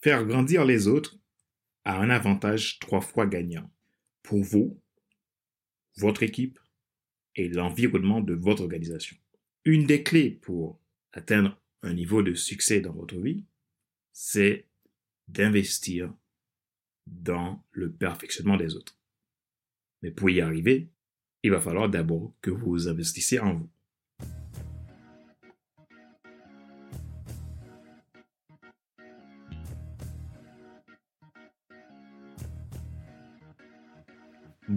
Faire grandir les autres a un avantage trois fois gagnant pour vous, votre équipe et l'environnement de votre organisation. Une des clés pour atteindre un niveau de succès dans votre vie, c'est d'investir dans le perfectionnement des autres. Mais pour y arriver, il va falloir d'abord que vous investissiez en vous.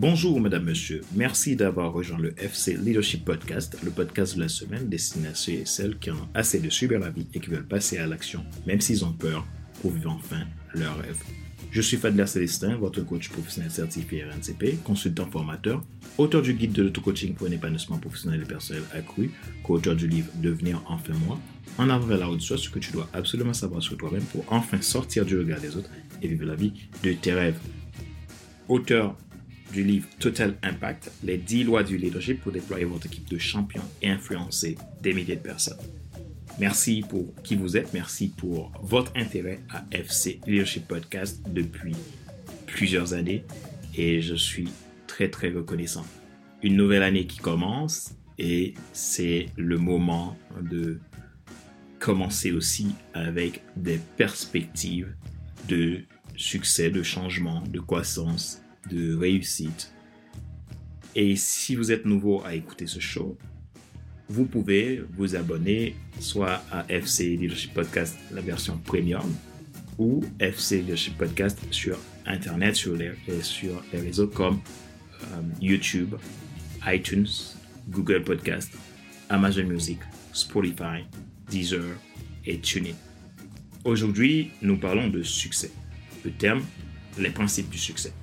Bonjour Madame, Monsieur. Merci d'avoir rejoint le FC Leadership Podcast, le podcast de la semaine destiné à ceux et celles qui ont assez de subir la vie et qui veulent passer à l'action, même s'ils ont peur, pour vivre enfin leur rêve. Je suis Fadler Célestin, votre coach professionnel certifié RNCP, consultant formateur, auteur du guide de l'auto-coaching pour un épanouissement professionnel et personnel accru, co-auteur du livre Devenir enfin moi, en avant vers la haute soi, ce que tu dois absolument savoir sur toi-même pour enfin sortir du regard des autres et vivre la vie de tes rêves. Auteur du livre Total Impact, les 10 lois du leadership pour déployer votre équipe de champions et influencer des milliers de personnes. Merci pour qui vous êtes, merci pour votre intérêt à FC Leadership Podcast depuis plusieurs années et je suis très très reconnaissant. Une nouvelle année qui commence et c'est le moment de commencer aussi avec des perspectives de succès, de changement, de croissance de réussite. Et si vous êtes nouveau à écouter ce show, vous pouvez vous abonner soit à FC Leadership Podcast, la version premium, ou FC Leadership Podcast sur Internet, sur les, sur les réseaux comme euh, YouTube, iTunes, Google Podcast, Amazon Music, Spotify, Deezer et TuneIn. Aujourd'hui, nous parlons de succès. Le terme, les principes du succès.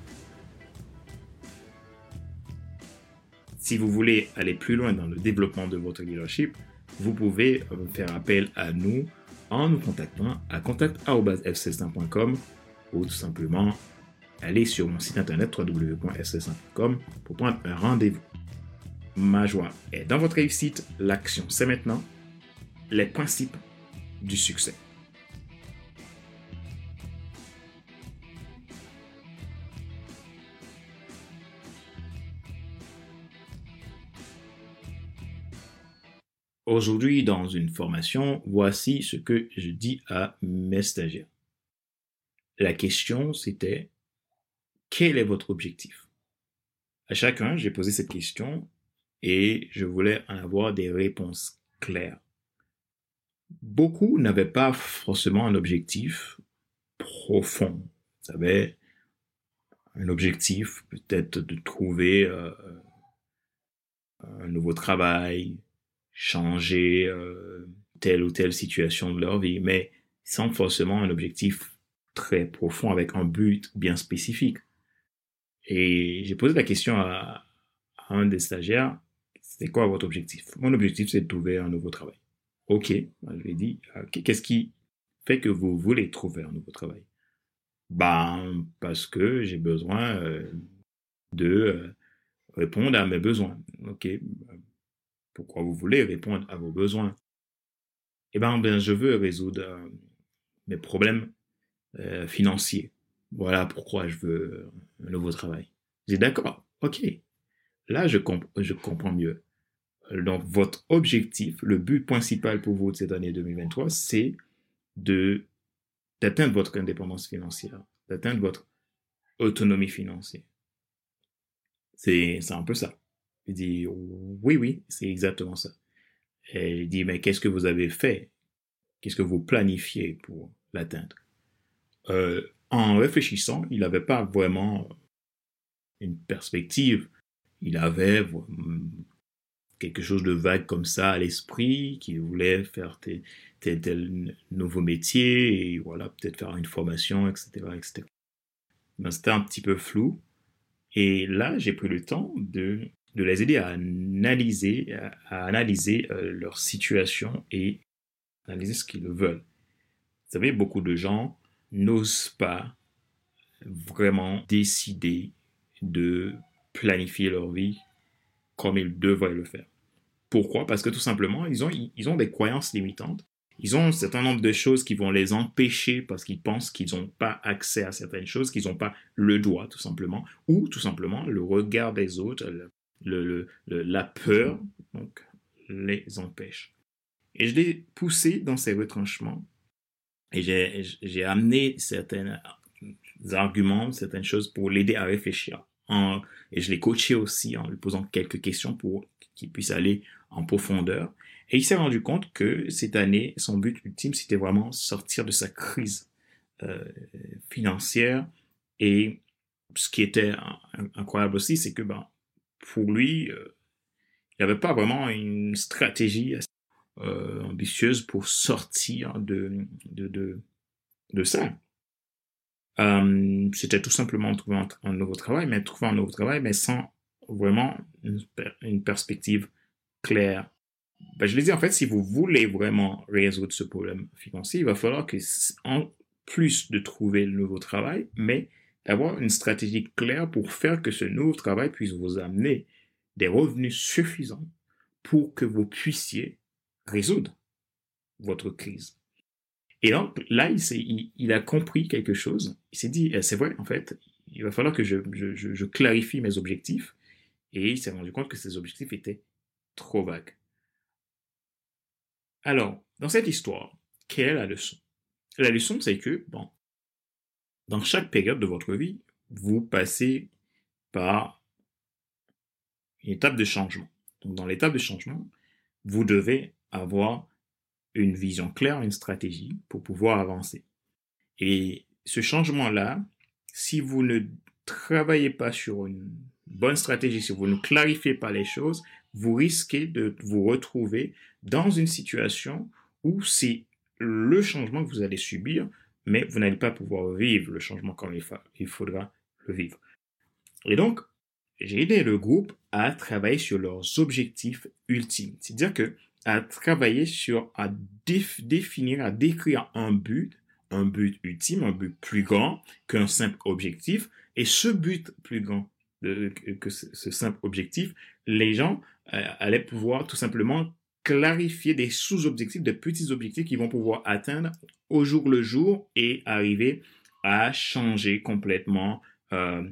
Si vous voulez aller plus loin dans le développement de votre leadership, vous pouvez euh, faire appel à nous en nous contactant à contact.fc1.com ou tout simplement aller sur mon site internet www.fc1.com pour prendre un rendez-vous. Ma joie est dans votre réussite, l'action c'est maintenant, les principes du succès. Aujourd'hui, dans une formation, voici ce que je dis à mes stagiaires. La question, c'était quel est votre objectif? À chacun, j'ai posé cette question et je voulais en avoir des réponses claires. Beaucoup n'avaient pas forcément un objectif profond. Vous savez, un objectif peut-être de trouver euh, un nouveau travail, changer euh, telle ou telle situation de leur vie, mais sans forcément un objectif très profond avec un but bien spécifique. Et j'ai posé la question à, un des stagiaires, c'était quoi votre objectif? Mon objectif, c'est de trouver un nouveau travail. Ok, je lui ai dit, qu'est-ce qui fait que vous voulez trouver un nouveau travail? Ben, parce que j'ai besoin euh, de euh, répondre à mes besoins. Ok, pourquoi vous voulez répondre à vos besoins. Eh bien, ben, je veux résoudre euh, mes problèmes euh, financiers. Voilà pourquoi je veux un nouveau travail. J'ai d'accord, ok. Là, je, je comprends mieux. Donc, votre objectif, le but principal pour vous de cette année 2023, c'est d'atteindre votre indépendance financière, d'atteindre votre autonomie financière. C'est un peu ça. Il dit, oui, oui, c'est exactement ça. Et il dit, mais qu'est-ce que vous avez fait? Qu'est-ce que vous planifiez pour l'atteindre? Euh, En réfléchissant, il n'avait pas vraiment une perspective. Il avait quelque chose de vague comme ça à l'esprit, qu'il voulait faire tel, tel, tel, nouveau métier, et voilà, peut-être faire une formation, etc. etc. C'était un petit peu flou. Et là, j'ai pris le temps de de les aider à analyser, à, analyser euh, leur situation et analyser ce qu'ils veulent. Vous savez, beaucoup de gens n'osent pas vraiment décider de planifier leur vie comme ils devraient le faire. Pourquoi? Parce que tout simplement, ils ont, ils ont des croyances limitantes ils ont un certain nombre de choses qui vont les empêcher parce qu'ils pensent qu'ils n'ont pas accès à certaines choses, qu'ils n'ont pas le droit, tout simplement, ou tout simplement le regard des autres, la peur, donc, les empêche. Et je l'ai poussé dans ces retranchements et j'ai amené certains arguments, certaines choses pour l'aider à réfléchir. et je l'ai coaché aussi en lui posant quelques questions pour qu'il puisse aller en profondeur. Et il s'est rendu compte que cette année, son but ultime, c'était vraiment sortir de sa crise euh, financière. Et ce qui était incroyable aussi, c'est que ben, pour lui, euh, il n'y avait pas vraiment une stratégie euh, ambitieuse pour sortir de, de, de, ça. Euh, c'était tout simplement trouver un, nouveau travail, mais trouver un nouveau travail, mais sans vraiment une, perspective claire ben, je le dis, en fait, si vous voulez vraiment résoudre ce problème financier, il va falloir que, en plus de trouver le nouveau travail, mais d'avoir une stratégie claire pour faire que ce nouveau travail puisse vous amener des revenus suffisants pour que vous puissiez résoudre votre crise. Et donc, là, il, a compris quelque chose. Il s'est dit, eh, c'est vrai, en fait, il va falloir que je, je, je clarifie mes objectifs. Et il s'est rendu compte que ces objectifs étaient trop vagues. Alors, dans cette histoire, quelle est la leçon? La leçon, c'est que, bon, dans chaque période de votre vie, vous passez par une étape de changement. Donc, dans l'étape de changement, vous devez avoir une vision claire, une stratégie pour pouvoir avancer. Et ce changement-là, si vous ne travaillez pas sur une bonne stratégie, si vous ne clarifiez pas les choses, vous risquez de vous retrouver dans une situation où c'est le changement que vous allez subir, mais vous n'allez pas pouvoir vivre le changement comme il, faudra le vivre. Et donc, j'ai aidé le groupe à travailler sur leurs objectifs ultimes. C'est-à-dire que à travailler sur, à définir, à décrire un but, un but ultime, un but plus grand qu'un simple objectif. Et ce but plus grand que ce simple objectif, les gens euh, allaient pouvoir tout simplement clarifier des sous-objectifs, des petits objectifs qu'ils vont pouvoir atteindre au jour le jour et arriver à changer complètement euh,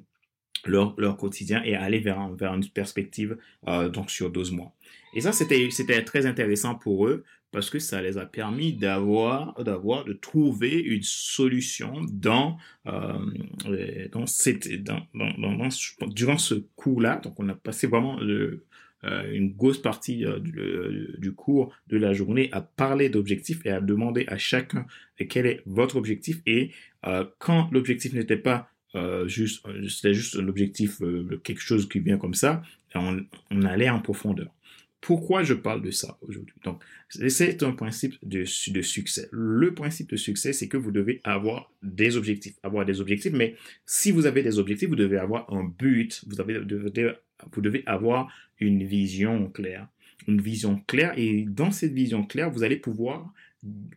leur, leur, quotidien et aller vers, vers une perspective euh, donc sur 12 mois. Et ça, c'était, très intéressant pour eux parce que ça les a permis d'avoir, de trouver une solution dans, euh, dans cette, dans, dans, durant ce cours-là. Donc, on a passé vraiment le, une grosse partie euh, du, euh, du, cours de la journée à parler d'objectifs et à demander à chacun quel est votre objectif. Et quand l'objectif n'était pas juste, c'était juste l'objectif, quelque chose qui vient comme ça, on allait en profondeur. Pourquoi je parle de ça aujourd'hui Donc, c'est un principe de, succès. Le principe de succès, c'est que vous devez avoir des objectifs. Avoir des objectifs, mais si vous avez des objectifs, vous devez avoir un but. Vous devez avoir une vision claire. Une vision claire. Et dans cette vision claire, vous allez pouvoir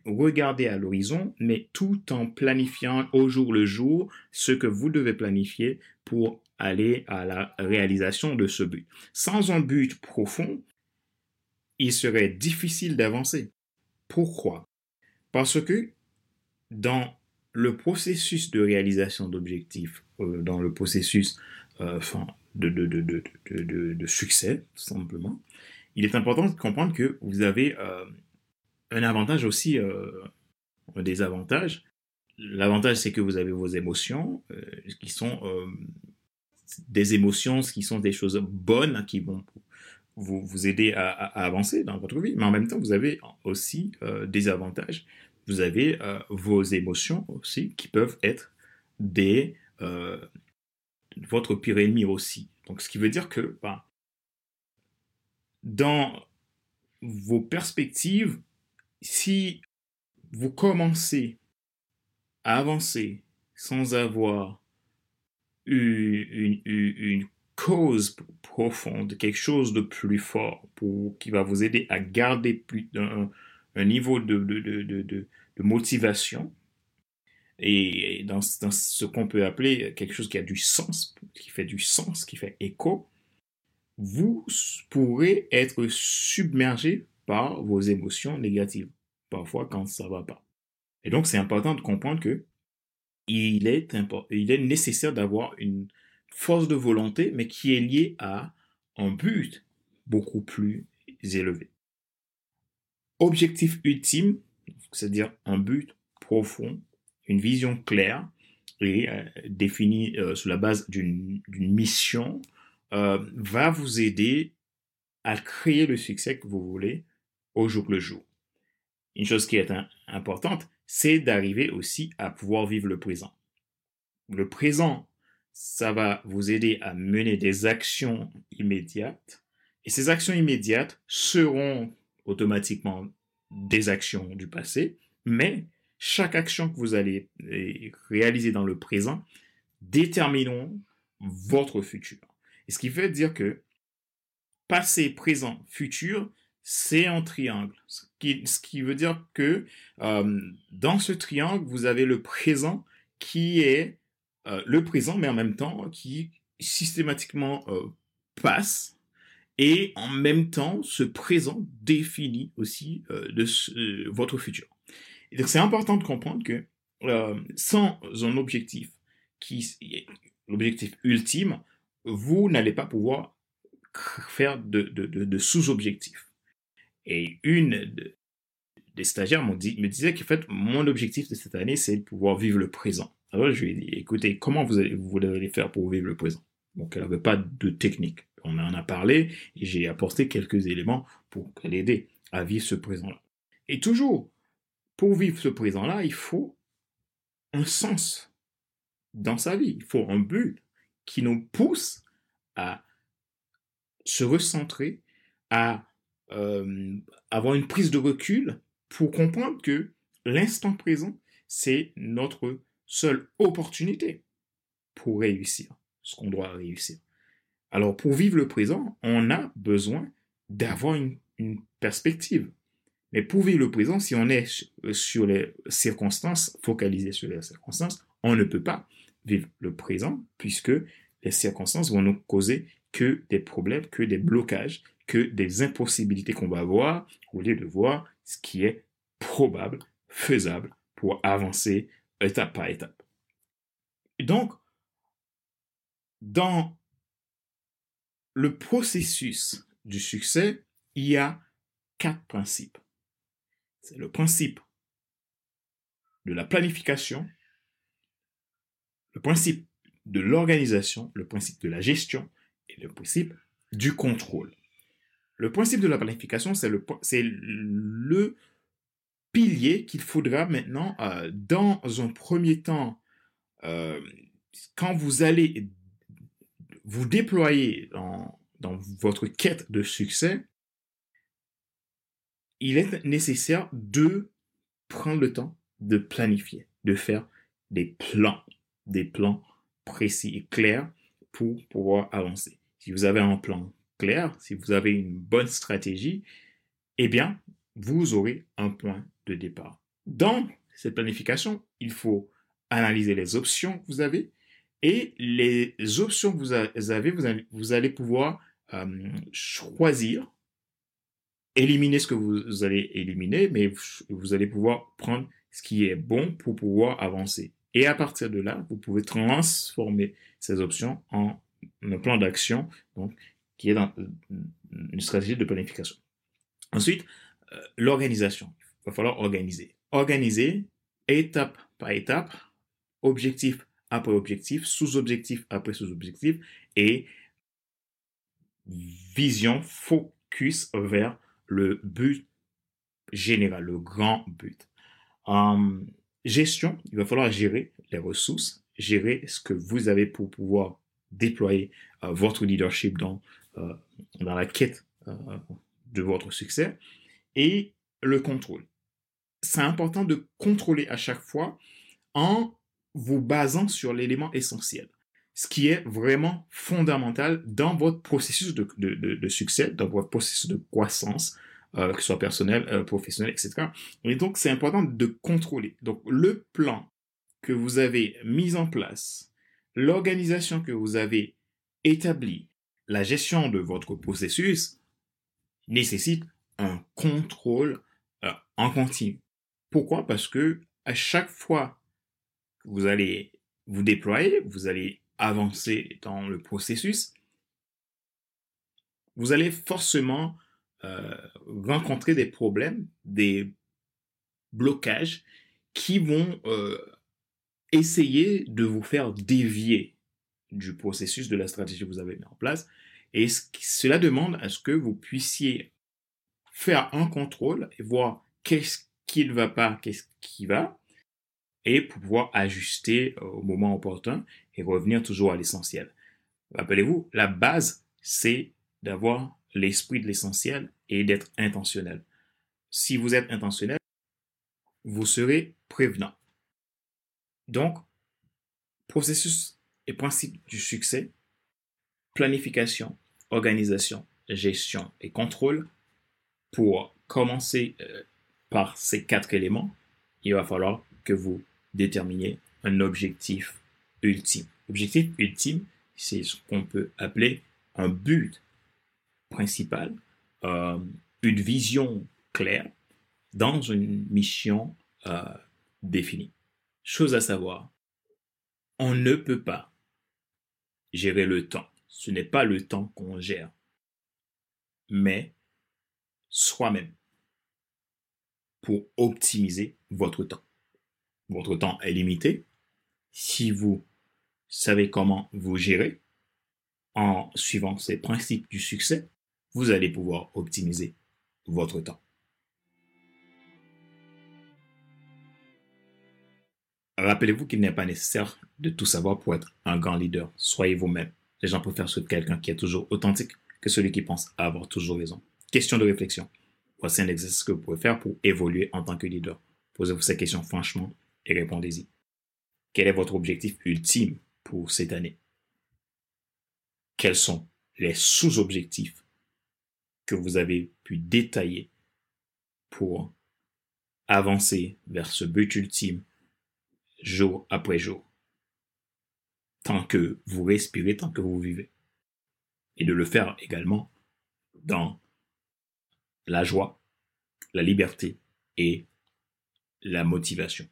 regarder à l'horizon, mais tout en planifiant au jour le jour ce que vous devez planifier pour aller à la réalisation de ce but. Sans un but profond, il serait difficile d'avancer. Pourquoi? Parce que dans le processus de réalisation d'objectifs, euh, dans le processus euh, de, succès, tout simplement, il est important de comprendre que vous avez euh, un avantage aussi, un désavantage. L'avantage, c'est que vous avez vos émotions, qui sont des émotions, qui sont des choses bonnes, qui vont vous, vous aider à, avancer dans votre vie, mais en même temps, vous avez aussi euh, des avantages. Vous avez euh, vos émotions aussi qui peuvent être des euh, votre pire ennemi aussi. Donc, ce qui veut dire que bah, dans vos perspectives, si vous commencez à avancer sans avoir une cause profonde, quelque chose de plus fort pour, qui va vous aider à garder un, niveau de, motivation et dans, ce qu'on peut appeler quelque chose qui a du sens, qui fait du sens, qui fait écho, vous pourrez être submergé par vos émotions négatives. parfois quand ça va pas. Et donc, c'est important de comprendre que il est, il est nécessaire d'avoir une force de volonté, mais qui est liée à un but beaucoup plus élevé. Objectif ultime, c'est-à-dire un but profond, une vision claire et euh, définie euh, sur la base d'une mission, euh, va vous aider à créer le succès que vous voulez au jour le jour. Une chose qui est importante, c'est d'arriver aussi à pouvoir vivre le présent. Le présent, ça va vous aider à mener des actions immédiates et ces actions immédiates seront automatiquement des actions du passé, mais chaque action que vous allez eh, réaliser dans le présent détermineront votre futur. Et ce qui veut dire que passé, présent, futur, c'est un triangle. Ce qui, veut dire que euh, dans ce triangle, vous avez le présent qui est euh, le présent, mais en même temps qui systématiquement euh, passe. Et en même temps, ce présent définit aussi votre futur. Et donc c'est important de comprendre que sans un objectif qui l'objectif ultime, vous n'allez pas pouvoir faire de, sous-objectifs. Et une des stagiaires me disait qu'en fait, mon objectif de cette année, c'est de pouvoir vivre le présent. Alors je lui ai dit, écoutez, comment vous allez, vous faire pour vivre le présent? Donc elle n'avait pas de technique. On en a parlé et j'ai apporté quelques éléments pour l'aider à vivre ce présent-là. Et toujours, pour vivre ce présent-là, il faut un sens dans sa vie. Il faut un but qui nous pousse à se recentrer, à euh, avoir une prise de recul pour comprendre que l'instant présent, c'est notre seule opportunité pour réussir ce qu'on doit réussir. Alors, pour vivre le présent, on a besoin d'avoir une, perspective. Mais pour vivre le présent, si on est sur les circonstances, focalisé sur les circonstances, on ne peut pas vivre le présent puisque les circonstances vont nous causer que des problèmes, que des blocages, que des impossibilités qu'on va avoir au lieu de voir ce qui est probable, faisable pour avancer étape par étape. Donc, dans le processus du succès, il y a quatre principes. C'est le principe de la planification, le principe de l'organisation, le principe de la gestion et le principe du contrôle. Le principe de la planification, c'est le pilier qu'il faudra maintenant, euh, dans un premier temps, euh, quand vous allez vous déployer dans, dans votre quête de succès, il est nécessaire de prendre le temps de planifier, de faire des plans, des plans précis et clairs pour pouvoir avancer. Si vous avez un plan clair, si vous avez une bonne stratégie, eh bien, vous aurez un point départ. Dans cette planification, il faut analyser les options que vous avez et les options que vous avez, vous allez, pouvoir euh, choisir, éliminer ce que vous allez éliminer, mais vous allez pouvoir prendre ce qui est bon pour pouvoir avancer. Et à partir de là, vous pouvez transformer ces options en un plan d'action, donc qui est dans une stratégie de planification. Ensuite, euh, l'organisation. Il va falloir organiser. Organiser étape par étape, objectif après objectif, sous-objectif après sous-objectif et vision, focus vers le but général, le grand but. En gestion, il va falloir gérer les ressources, gérer ce que vous avez pour pouvoir déployer euh, votre leadership dans euh, dans la quête euh, de votre succès, et le contrôle. C'est important de contrôler à chaque fois en vous basant sur l'élément essentiel, ce qui est vraiment fondamental dans votre processus de, de, succès, dans votre processus de croissance, euh, que ce soit personnel, professionnel, etc. Et donc, c'est important de contrôler. Donc, le plan que vous avez mis en place, l'organisation que vous avez établie, la gestion de votre processus nécessite un contrôle euh, en continu. Pourquoi? Parce que à chaque fois que vous allez vous déployer, vous allez avancer dans le processus, vous allez forcément euh, rencontrer des problèmes, des blocages qui vont euh, essayer de vous faire dévier du processus de la stratégie que vous avez mis en place. Et cela demande à ce que vous puissiez faire un contrôle et voir qu'est-ce qui ne va pas, qu'est-ce qui va, et pouvoir ajuster euh, au moment opportun et revenir toujours à l'essentiel. Rappelez-vous, la base, c'est d'avoir l'esprit de l'essentiel et d'être intentionnel. Si vous êtes intentionnel, vous serez prévenant. Donc, processus et principe du succès, planification, organisation, gestion et contrôle. Pour commencer euh, par ces quatre éléments, il va falloir que vous déterminiez un objectif ultime. Objectif ultime, c'est ce qu'on peut appeler un but principal, euh, une vision claire dans une mission euh, définie. Chose à savoir, on ne peut pas gérer le temps. Ce n'est pas le temps qu'on gère, mais soi-même pour optimiser votre temps. Votre temps est limité. Si vous savez comment vous gérer en suivant ces principes du succès, vous allez pouvoir optimiser votre temps. Rappelez-vous qu'il n'est pas nécessaire de tout savoir pour être un grand leader. Soyez vous-même. Les gens préfèrent quelqu'un qui est toujours authentique que celui qui pense avoir toujours raison. Question de réflexion. Voici un exercice que vous pouvez faire pour évoluer en tant que leader. Posez-vous ces questions franchement et répondez-y. Quel est votre objectif ultime pour cette année? Quels sont les sous-objectifs que vous avez pu détailler pour avancer vers ce but ultime jour après jour, tant que vous respirez, tant que vous vivez. Et de le faire également dans la joie, la liberté et la motivation.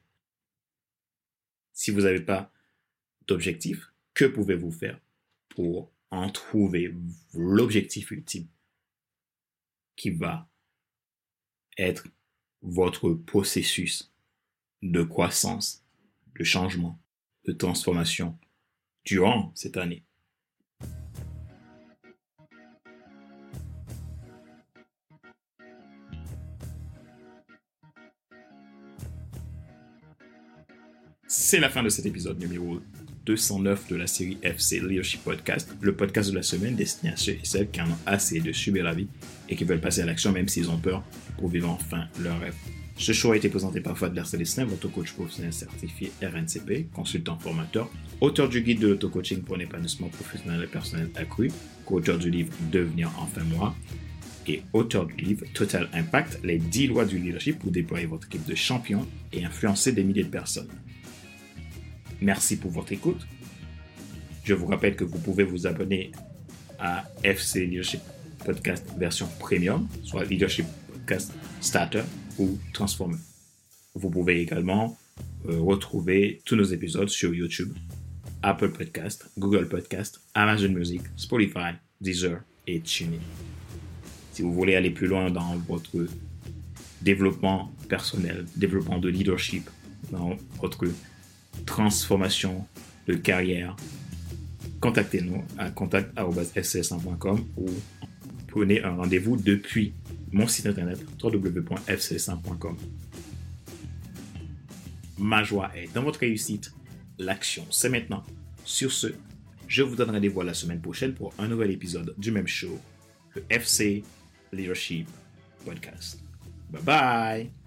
Si vous n'avez pas d'objectif, que pouvez-vous faire pour en trouver l'objectif ultime qui va être votre processus de croissance le changement, de transformation durant cette année? C'est la fin de cet épisode numéro 209 de la série FC Leadership Podcast, le podcast de la semaine destiné à ceux et celles qui en ont assez de subir la vie et qui veulent passer à l'action même s'ils ont peur pour vivre enfin leur rêve. Ce show a été présenté par Fadler Célestin, votre coach professionnel certifié RNCP, consultant formateur, auteur du guide de l'auto-coaching pour un épanouissement professionnel et personnel accru, co-auteur du livre Devenir enfin moi, et auteur du livre Total Impact, les 10 lois du leadership pour déployer votre équipe de champions et influencer des milliers de personnes. Merci pour votre écoute. Je vous rappelle que vous pouvez vous abonner à FC Leadership Podcast version premium, soit Leadership Podcast Starter ou Transformer. Vous pouvez également euh, retrouver tous nos épisodes sur YouTube, Apple Podcast, Google Podcast, Amazon Music, Spotify, Deezer et TuneIn. Si vous voulez aller plus loin dans votre développement personnel, développement de leadership, dans votre transformation de carrière, contactez-nous à contact.fcs1.com ou prenez un rendez-vous depuis mon site internet www.fcs1.com. Ma joie est dans votre réussite. L'action, c'est maintenant. Sur ce, je vous donne rendez-vous la semaine prochaine pour un nouvel épisode du même show, le FC Leadership Podcast. Bye bye!